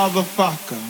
motherfucker.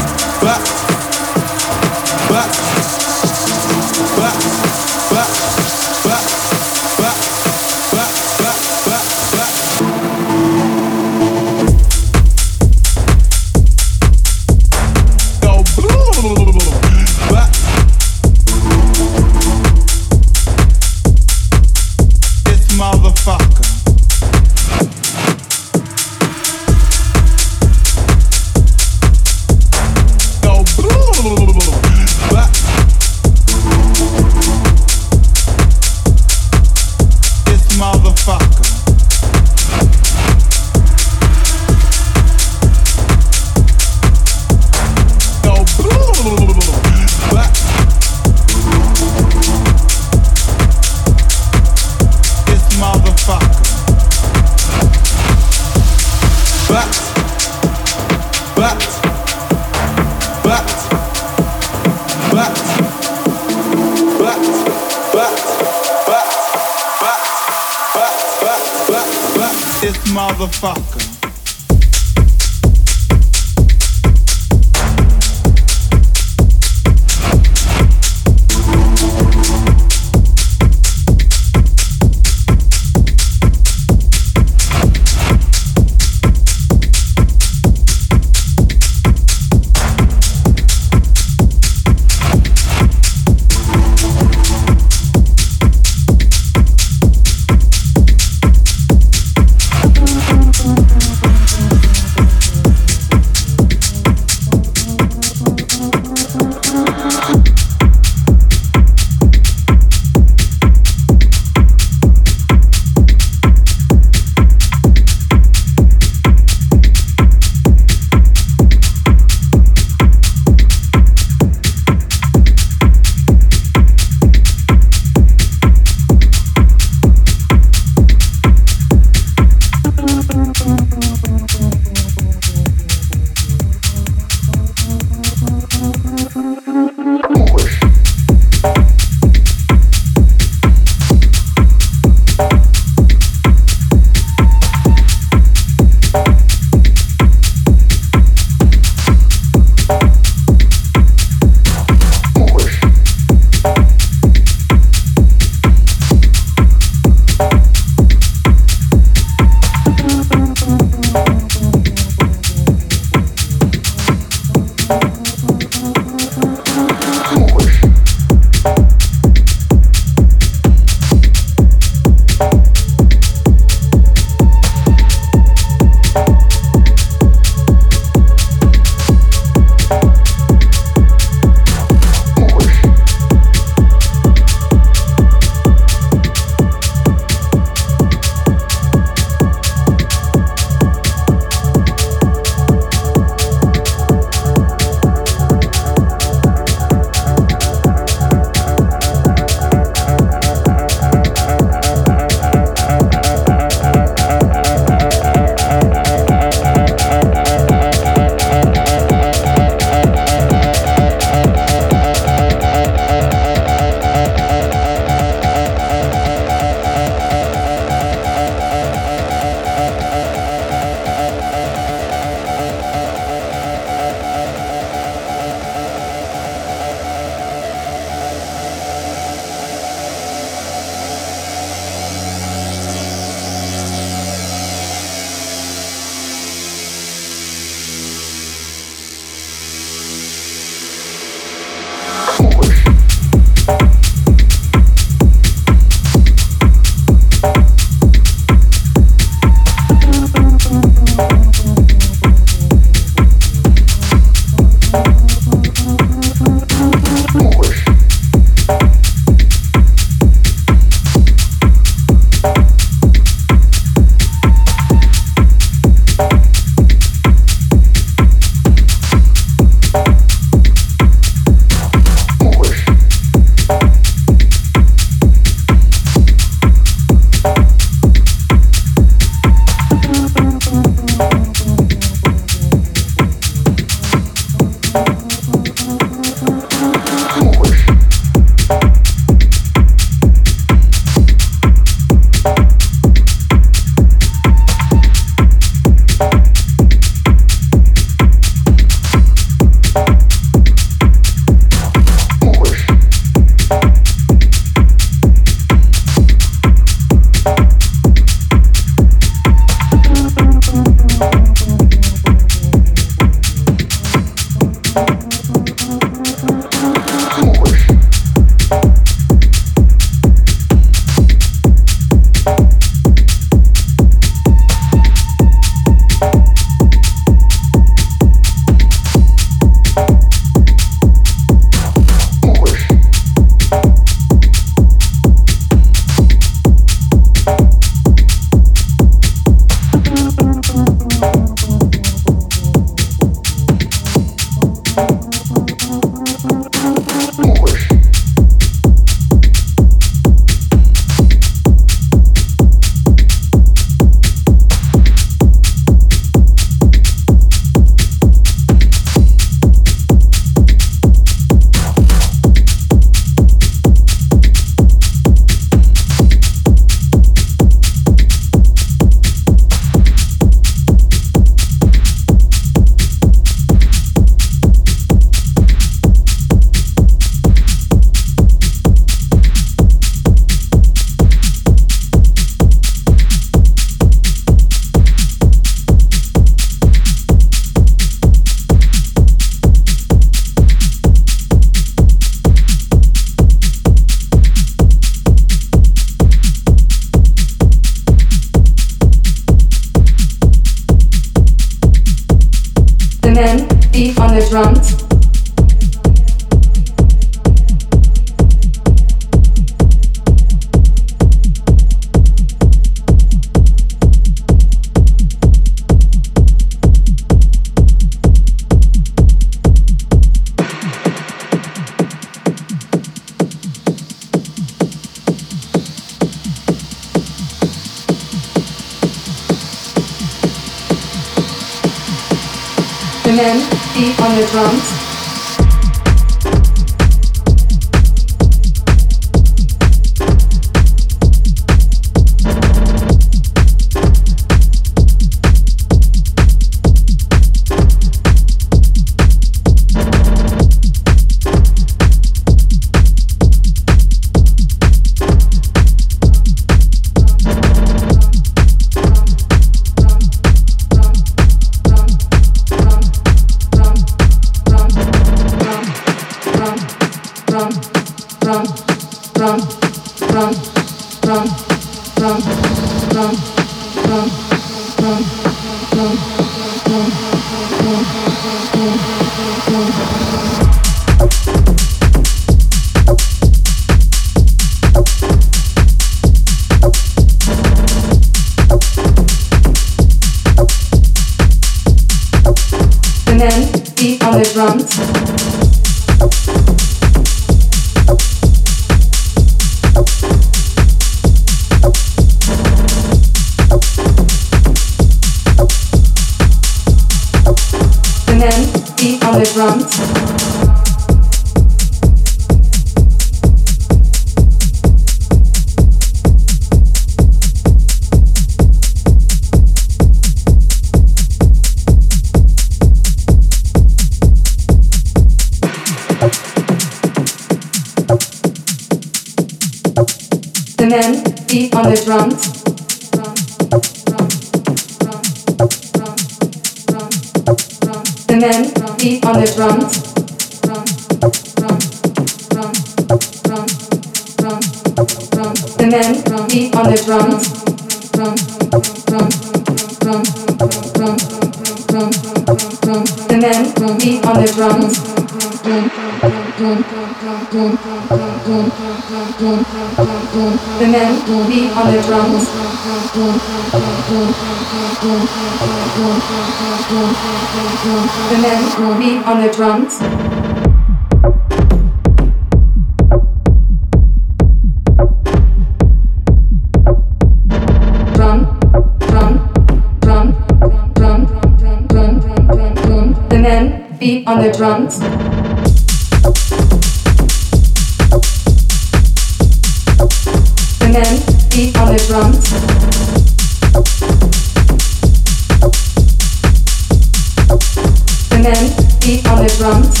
hand beat on the drums.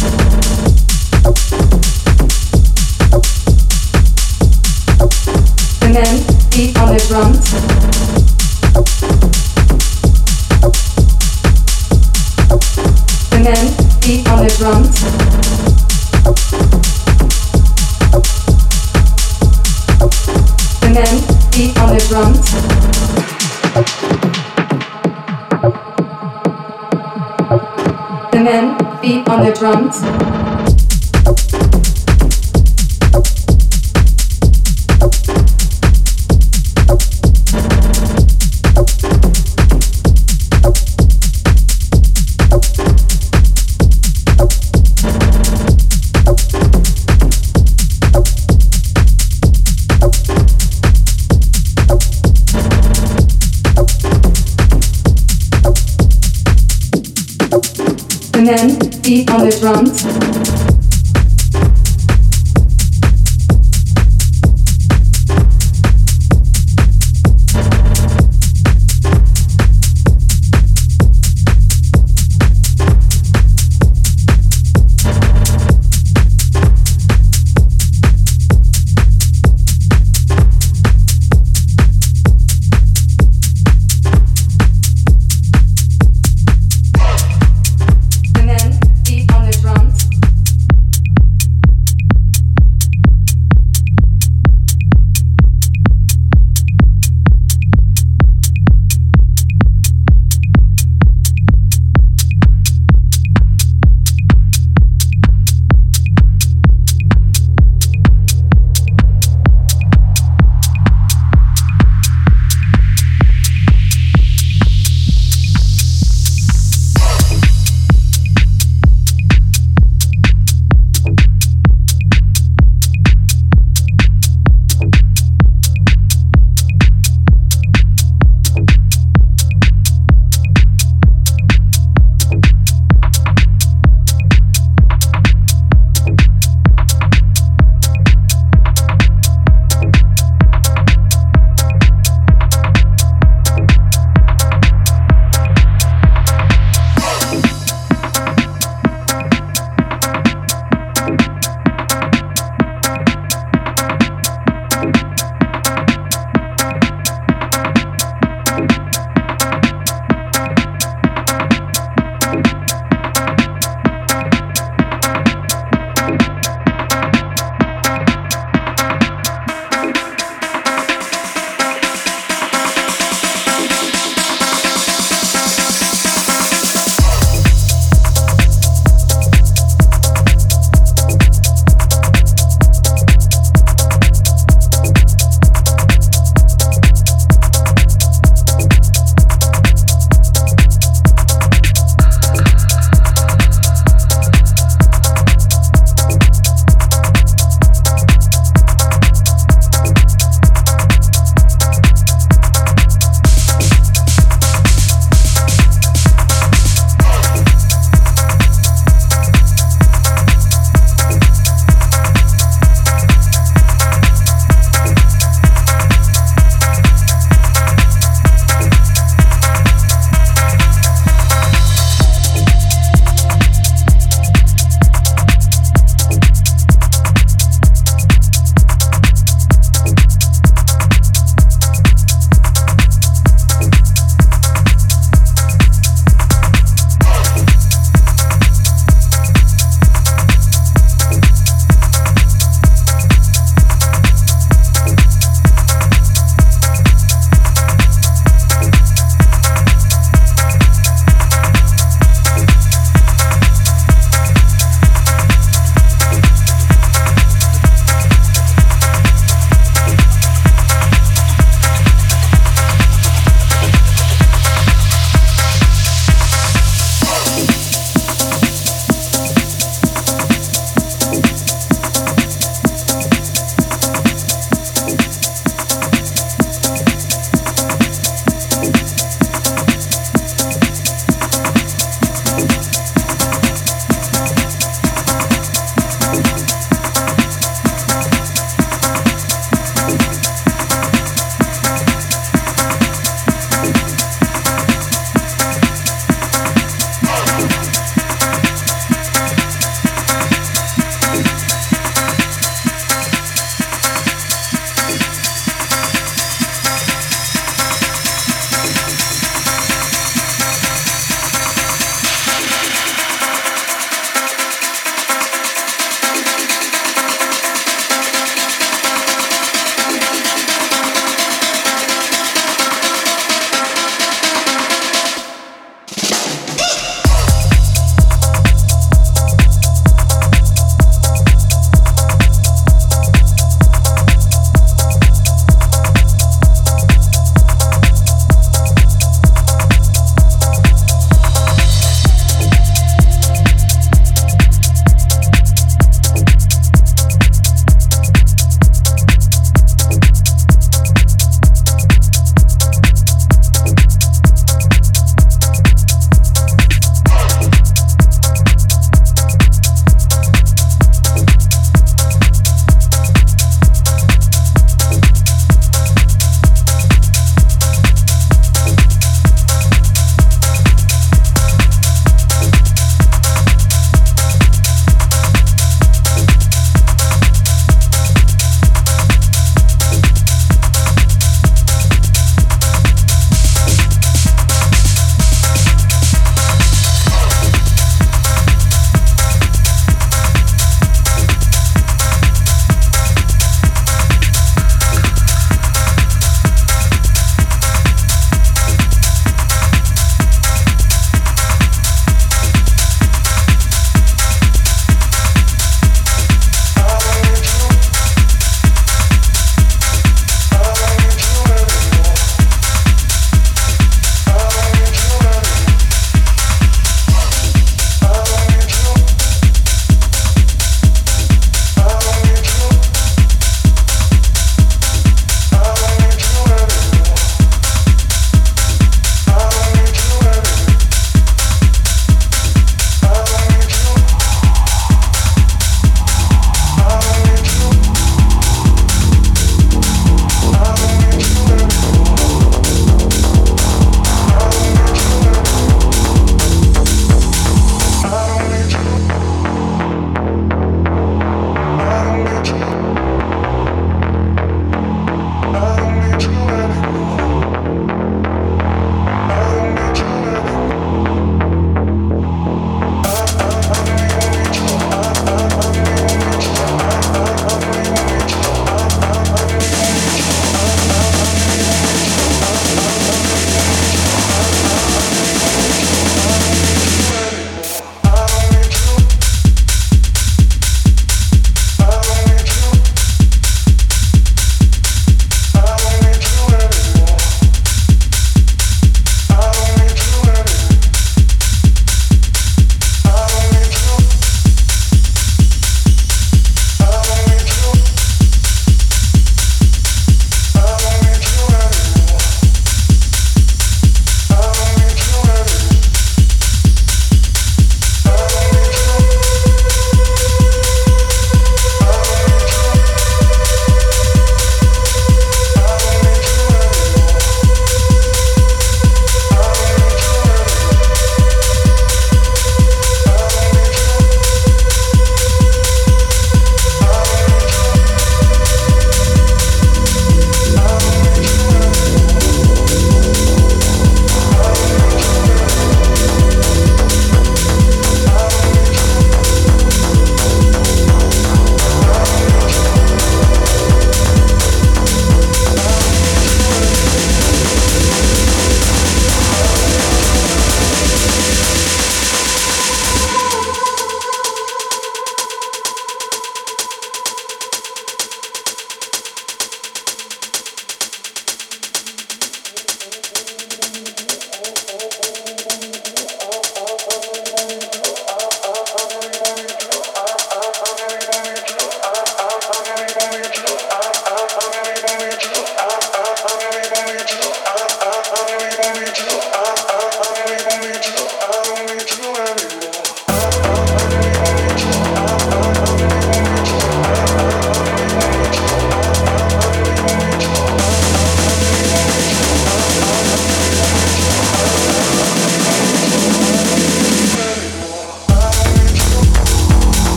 The men beat on the drums. front. drums.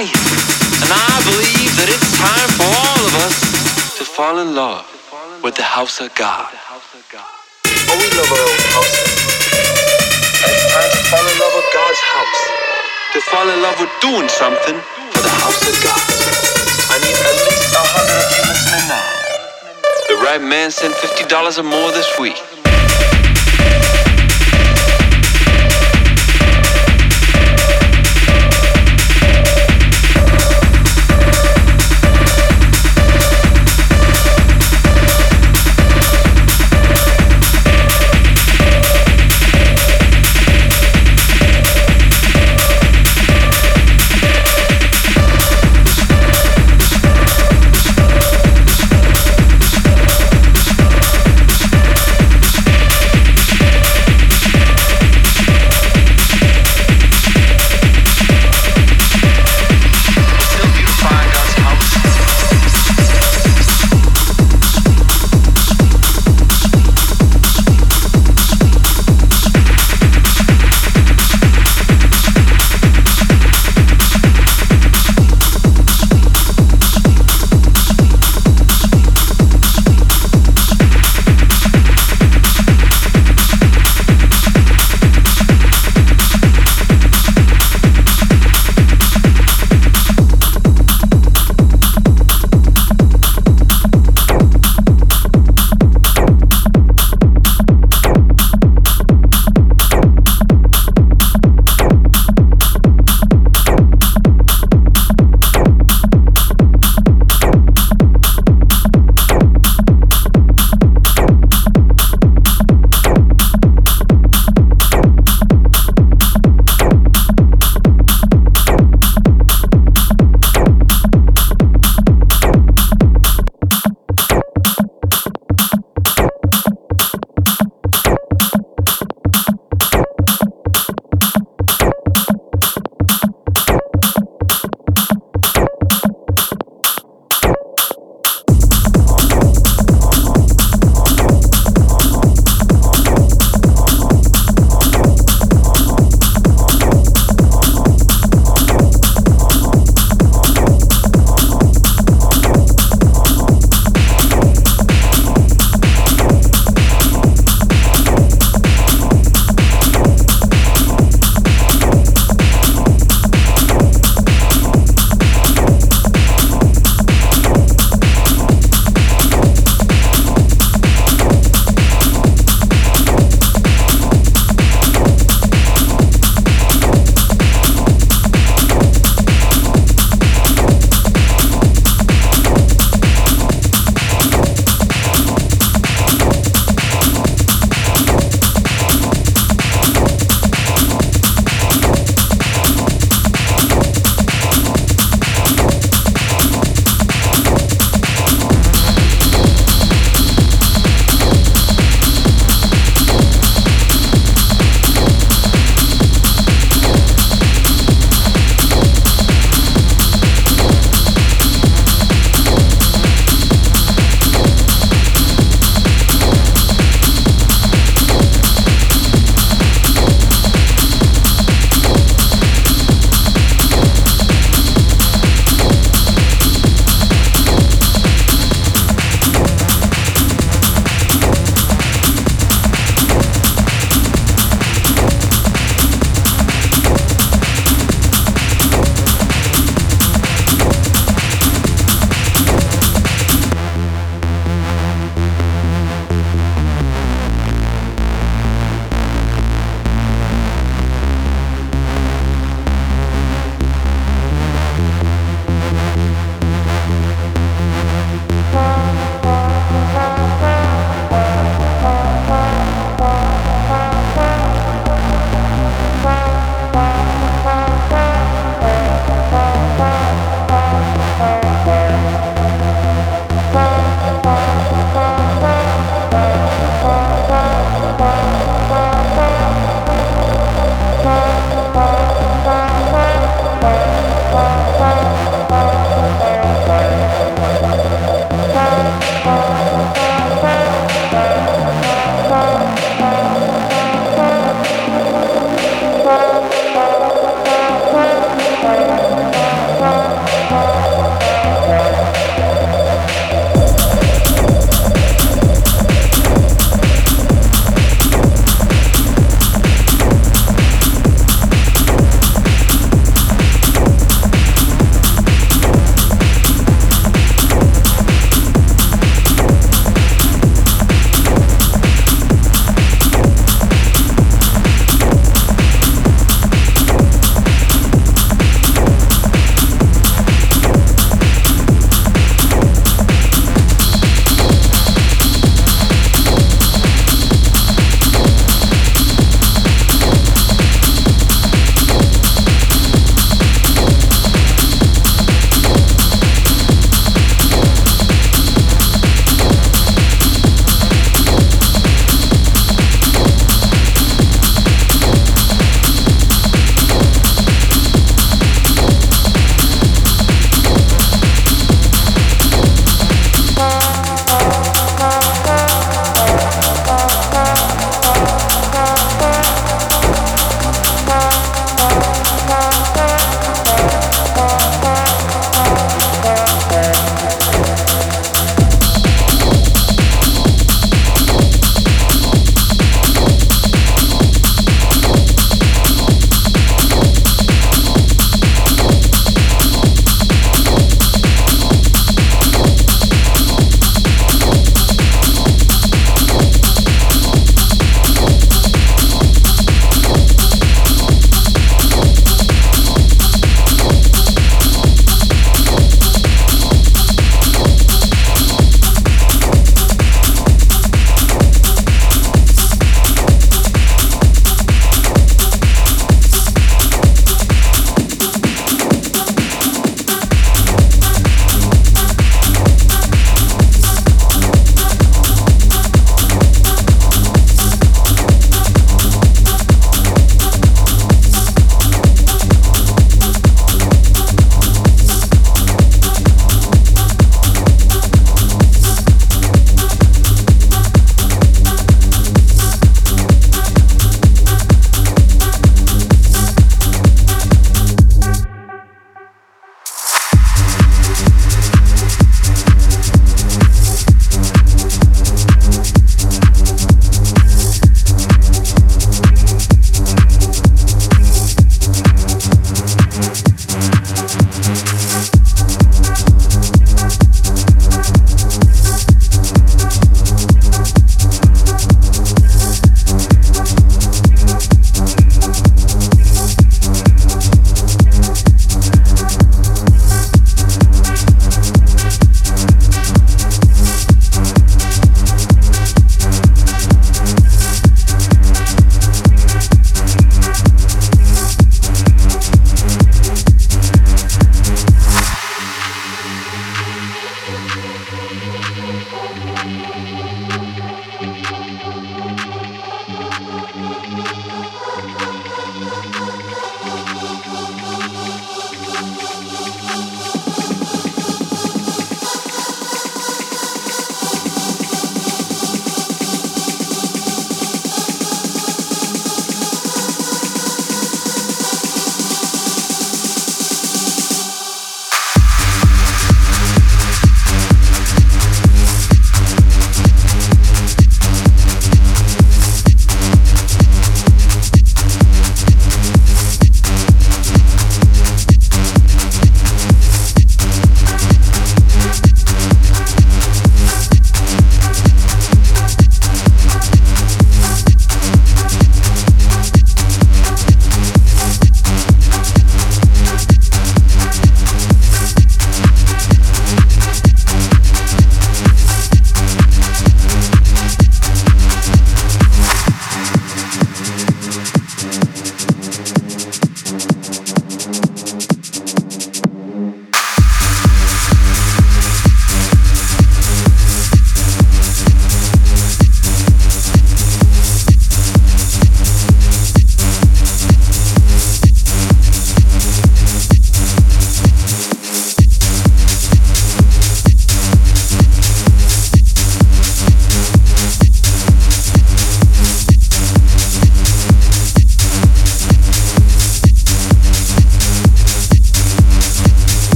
excited, and I believe that it's time for all of us to fall in love with the house of God. Oh, we love our own houses. And it's time to fall in love with God's house. To fall in love with doing something for the house of God. I need at least a hundred of you listening now. The right man sent fifty dollars or more this week